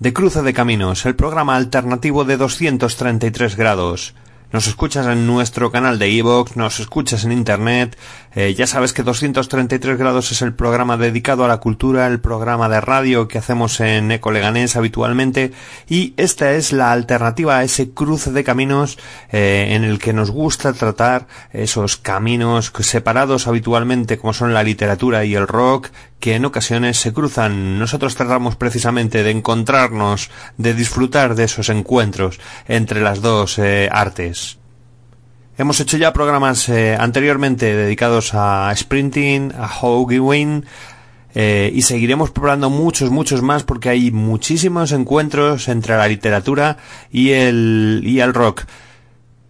de Cruce de Caminos, el programa alternativo de 233 grados. Nos escuchas en nuestro canal de iVoox, nos escuchas en internet, eh, ya sabes que 233 grados es el programa dedicado a la cultura, el programa de radio que hacemos en Ecoleganés habitualmente, y esta es la alternativa a ese cruce de caminos eh, en el que nos gusta tratar esos caminos separados habitualmente como son la literatura y el rock, que en ocasiones se cruzan. Nosotros tratamos precisamente de encontrarnos, de disfrutar de esos encuentros entre las dos eh, artes. Hemos hecho ya programas eh, anteriormente dedicados a sprinting, a win, eh, y seguiremos probando muchos, muchos más porque hay muchísimos encuentros entre la literatura y el, y el rock.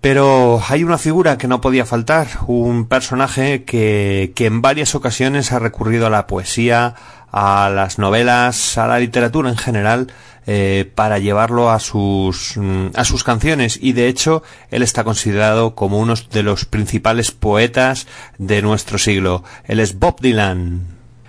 Pero hay una figura que no podía faltar, un personaje que, que en varias ocasiones ha recurrido a la poesía, a las novelas, a la literatura en general, eh, para llevarlo a sus, mm, a sus canciones y de hecho él está considerado como uno de los principales poetas de nuestro siglo. Él es Bob Dylan.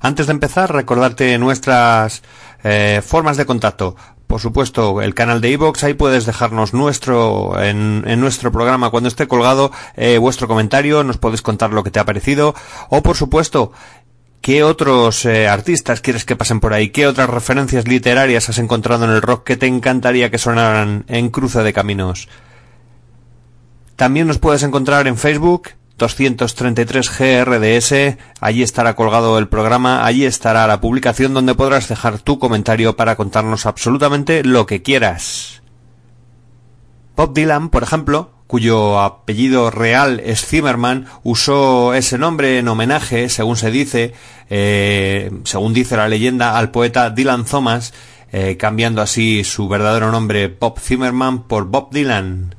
Antes de empezar, recordarte nuestras eh, formas de contacto por supuesto, el canal de iVoox, ahí puedes dejarnos nuestro, en, nuestro programa cuando esté colgado, eh, vuestro comentario, nos podéis contar lo que te ha parecido, o por supuesto, ¿Qué otros eh, artistas quieres que pasen por ahí? ¿Qué otras referencias literarias has encontrado en el rock que te encantaría que sonaran en Cruce de Caminos? También nos puedes encontrar en Facebook, 233 GRDS, allí estará colgado el programa, allí estará la publicación donde podrás dejar tu comentario para contarnos absolutamente lo que quieras. Bob Dylan, por ejemplo, cuyo apellido real es Zimmerman, usó ese nombre en homenaje, según se dice, eh, según dice la leyenda, al poeta Dylan Thomas, eh, cambiando así su verdadero nombre Bob Zimmerman por Bob Dylan.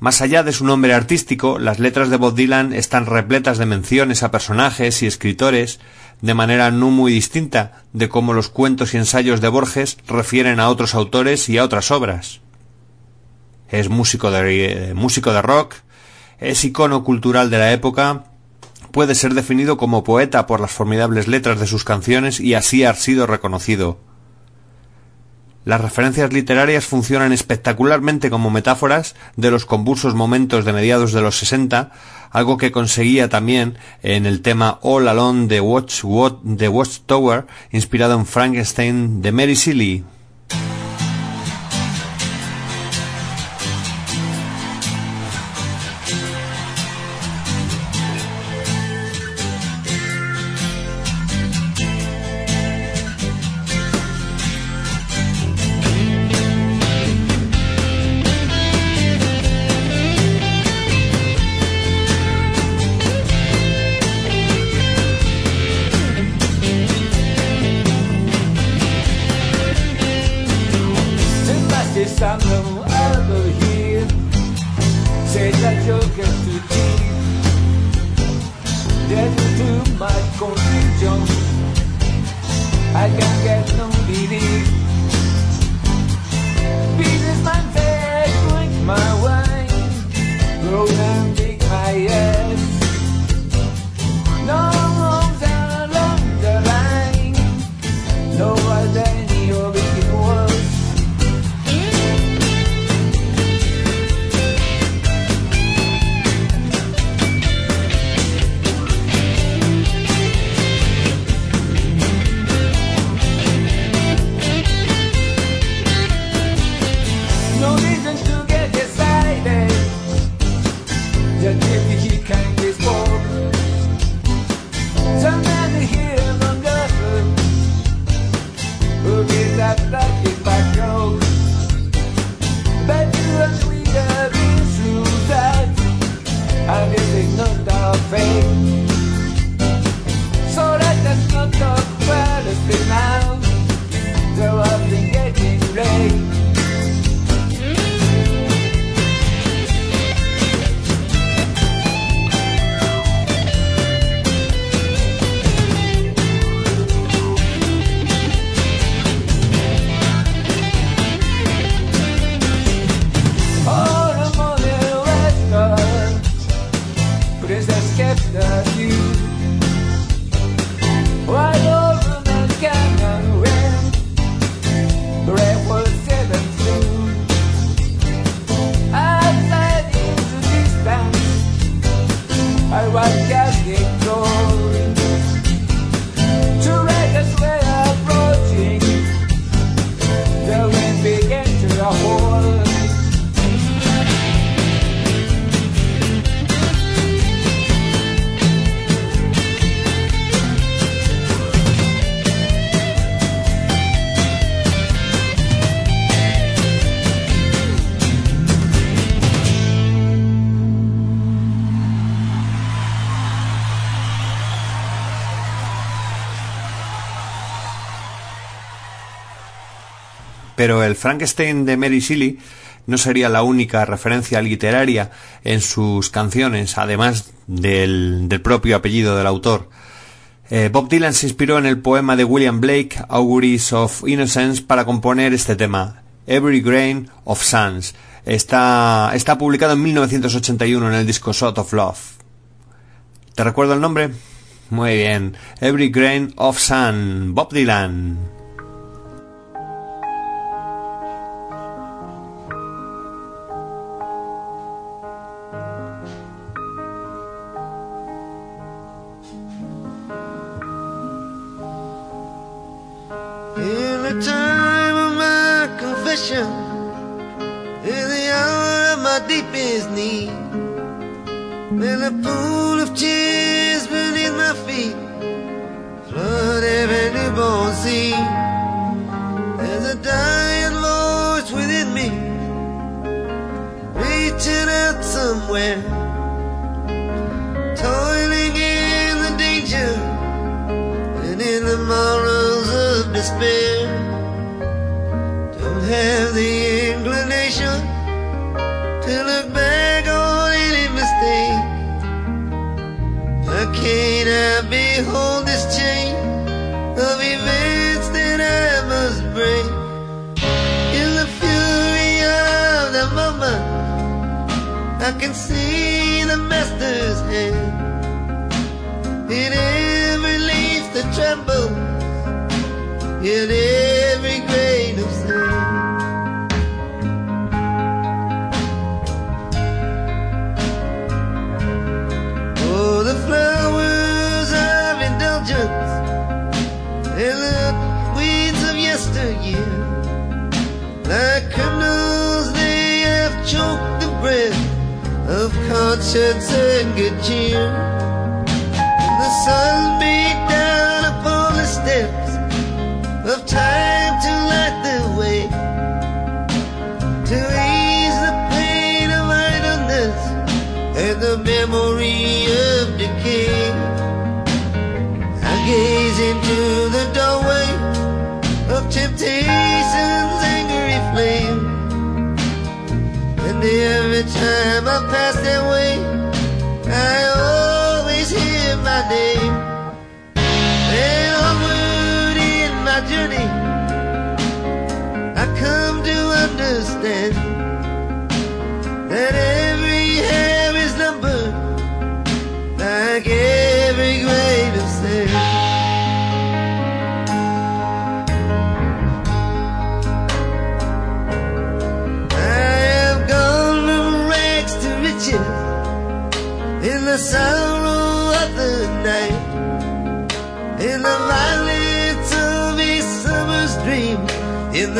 Más allá de su nombre artístico, las letras de Bob Dylan están repletas de menciones a personajes y escritores, de manera no muy distinta de cómo los cuentos y ensayos de Borges refieren a otros autores y a otras obras. Es músico de, músico de rock, es icono cultural de la época, puede ser definido como poeta por las formidables letras de sus canciones y así ha sido reconocido. Las referencias literarias funcionan espectacularmente como metáforas de los convulsos momentos de mediados de los 60, algo que conseguía también en el tema All Alone de Watch, de Watchtower, inspirado en Frankenstein de Mary Shelley. Pero el Frankenstein de Mary Shelley no sería la única referencia literaria en sus canciones, además del, propio apellido del autor. Eh, Bob Dylan se inspiró en el poema de William Blake, Auguries of Innocence, para componer este tema, Every Grain of Suns. Está, está publicado en 1981 en el disco Shot of Love. ¿Te recuerdo el nombre? Muy bien. Every Grain of Sun, Bob Dylan. Deepest need. When a pool of tears beneath my feet flood every newborn scene. There's a dying voice within me, reaching out somewhere, How can I behold this chain of events that I must break? In the fury of the moment, I can see the master's hand. In every leaf that trembles, in every choked of conscience and good cheer. The sun beat down upon the steps of time to time I pass that way, I always hear my name. And onward in my journey, I come to understand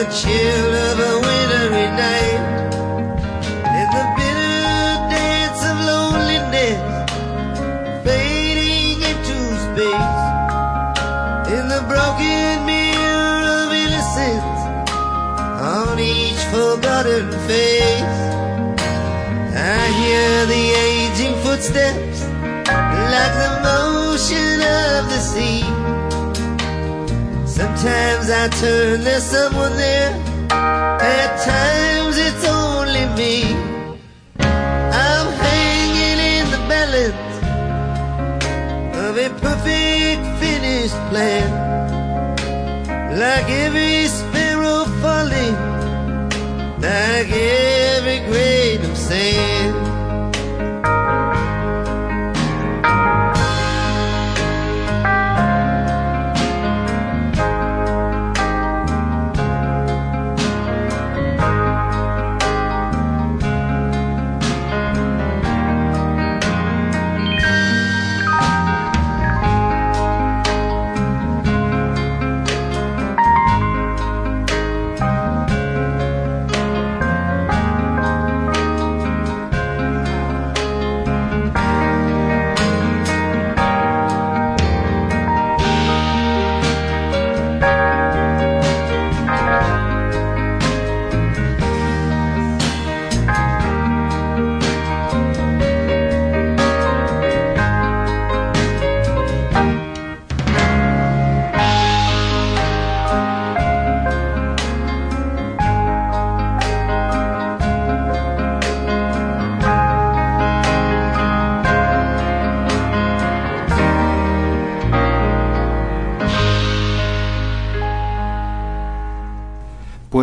the chill of a wintry night, in the bitter dance of loneliness fading into space in the broken mirror of innocence on each forgotten face. I hear the aging footsteps like the motion of the sea. Sometimes I turn, there's someone there. At times it's only me. I'm hanging in the balance of a perfect finished plan. Like every sparrow falling, like every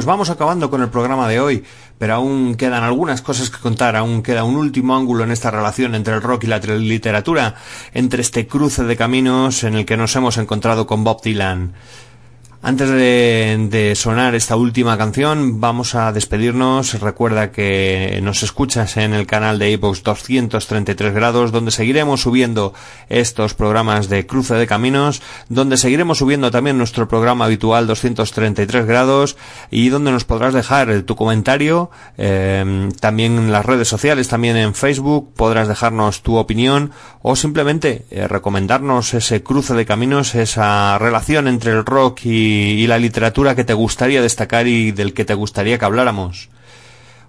vamos acabando con el programa de hoy, pero aún quedan algunas cosas que contar, aún queda un último ángulo en esta relación entre el rock y la literatura, entre este cruce de caminos en el que nos hemos encontrado con Bob Dylan. Antes de, sonar esta última canción, vamos a despedirnos. Recuerda que nos escuchas en el canal de iVoox 233 grados, donde seguiremos subiendo estos programas de cruce de caminos, donde seguiremos subiendo también nuestro programa habitual 233 grados y donde nos podrás dejar tu comentario, em, también en las redes sociales, también en Facebook, podrás dejarnos tu opinión o simplemente eh, recomendarnos ese cruce de caminos, esa relación entre el rock y y, la literatura que te gustaría destacar y del que te gustaría que habláramos.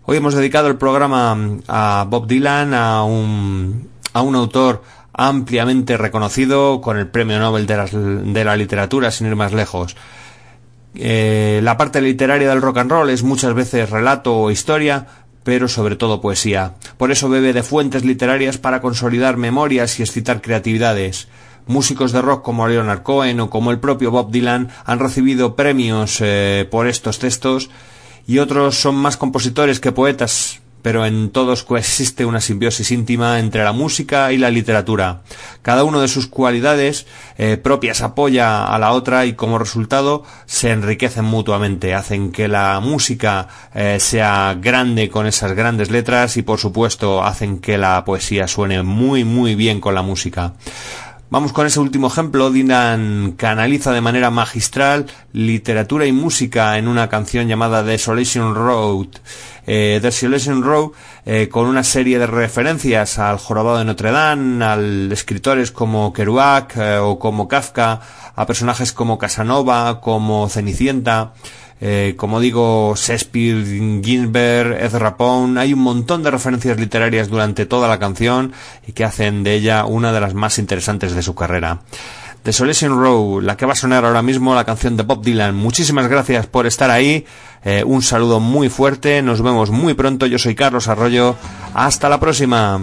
Hoy hemos dedicado el programa a Bob Dylan, a un, a un autor ampliamente reconocido con el Premio Nobel de la, Literatura, sin ir más lejos. Eh, la parte literaria del rock and roll es muchas veces relato o historia, pero sobre todo poesía. Por eso bebe de fuentes literarias para consolidar memorias y excitar creatividades. Músicos de rock como Leonard Cohen o como el propio Bob Dylan han recibido premios eh, por estos textos y otros son más compositores que poetas, pero en todos coexiste una simbiosis íntima entre la música y la literatura. Cada uno de sus cualidades eh, propias apoya a la otra y como resultado se enriquecen mutuamente, hacen que la música eh, sea grande con esas grandes letras y por supuesto hacen que la poesía suene muy muy bien con la música. Vamos con ese último ejemplo. Dylan canaliza de manera magistral literatura y música en una canción llamada Desolation Road. Eh, Desolation Road eh, con una serie de referencias al jorobado de Notre Dame, a escritores como Kerouac eh, o como Kafka, a personajes como Casanova, como Cenicienta. Eh, como digo, Shakespeare, Ginsberg, Ezra Pound, hay un montón de referencias literarias durante toda la canción y que hacen de ella una de las más interesantes de su carrera. Desolation Row, la que va a sonar ahora mismo, la canción de Bob Dylan. Muchísimas gracias por estar ahí. Eh, un saludo muy fuerte. Nos vemos muy pronto. Yo soy Carlos Arroyo. Hasta la próxima.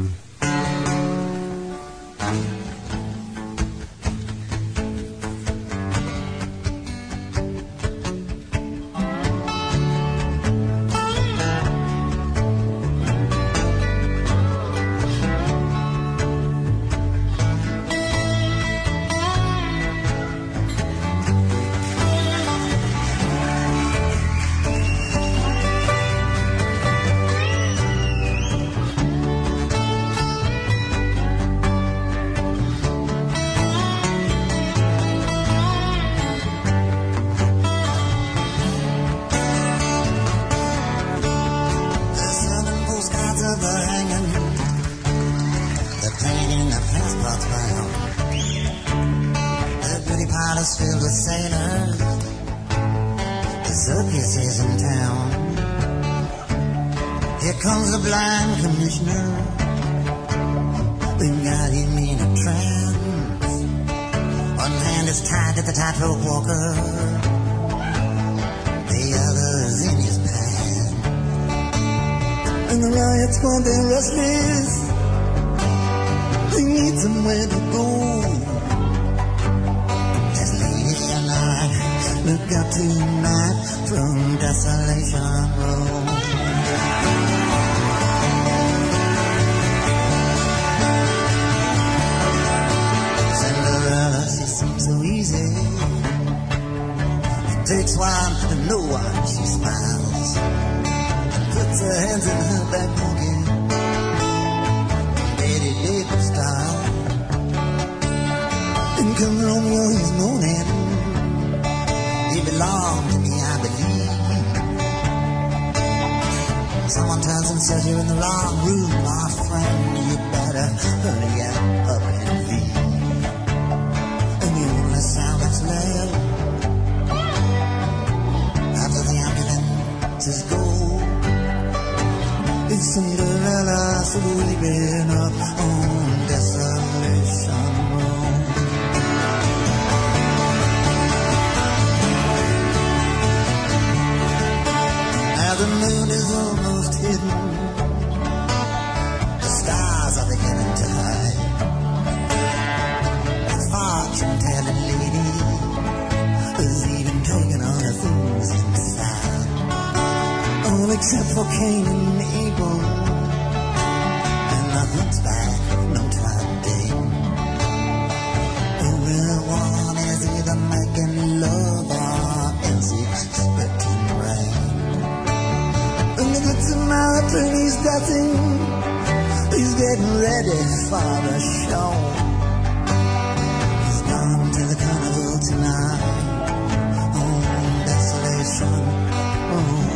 paper hanging. The pain in the passport's brown. The pretty palace filled with sailors. The circus is in town. Here comes the blind commissioner. We've got him in a trance. One hand is tied to the tightrope walker. And the riots while they're restless. They need somewhere to go. Just leave and I Look out tonight From desolation road. Cinderella, seems so easy. It takes one to know one, she smiles puts her hands in her back pocket. Betty Davis style. Then come Romeo, he's moaning. He belonged to me, I believe. Someone turns and says you're in the wrong room, my friend. You better hurry up. Things inside. He's dancing, he's getting ready for the show. He's gone to the carnival tonight. Oh, desolation. Oh.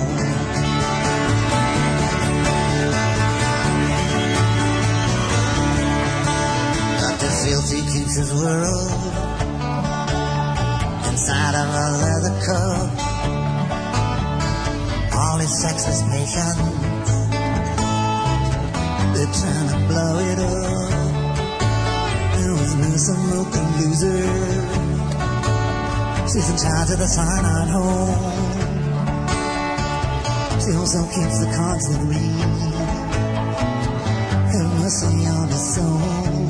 Dr. Filthy keeps his world inside of a leather cup. All his sexless patients, they're trying to blow it up. There was no some local loser. She's in charge of the cyanide home. She also keeps the cards that read. Have mercy on his soul.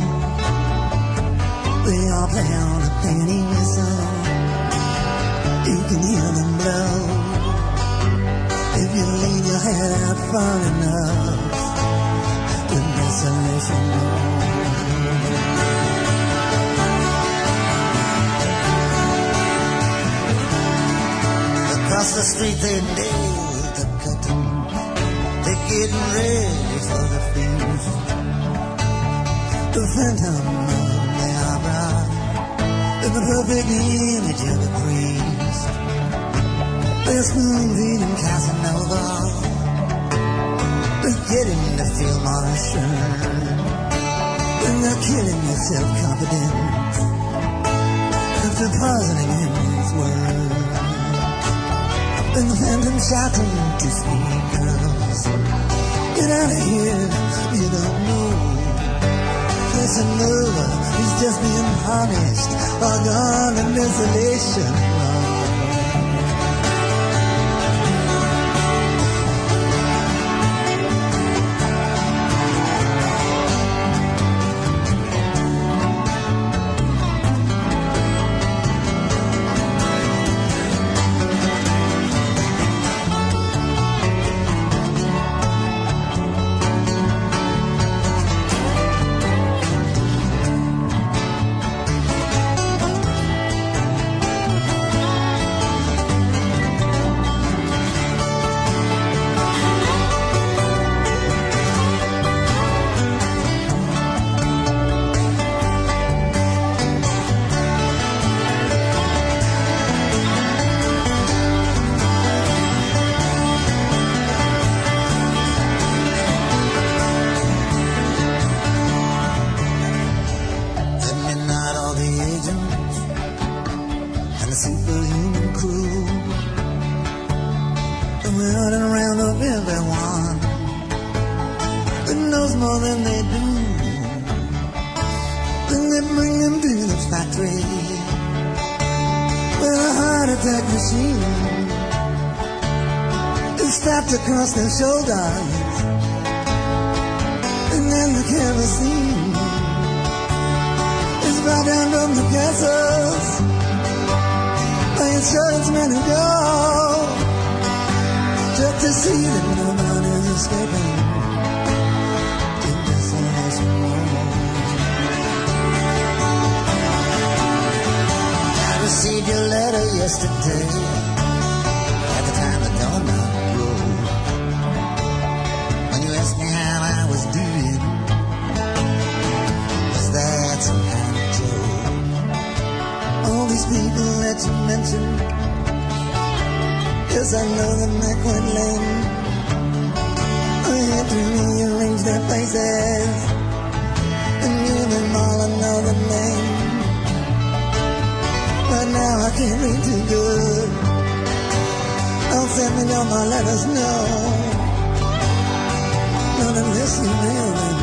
They all play on a penny whistle. You can hear them blow. If you lean your head out far enough, the desolation Across the street they nailed the curtain. They're getting ready for the feast. The phantom of the opera is the perfect image of a priest. They're spoon Casanova forgetting to feel my shirt. When they're killing your self-confidence after puzzling him with words. When the phantom shouting to speak, girls, get out of here, you don't know. There's a lover, he's just being honest, all gone in desolation. Then the kerosene. It's brought down from the castles by insurance men who go. Just to see that nobody's escaping. I received your letter yesterday not to mention. Cause I know the Mac went lame. I had to rearrange their places. and knew them all, another name. But now I can't read too good. Don't send me all my letters, no. Not unless you really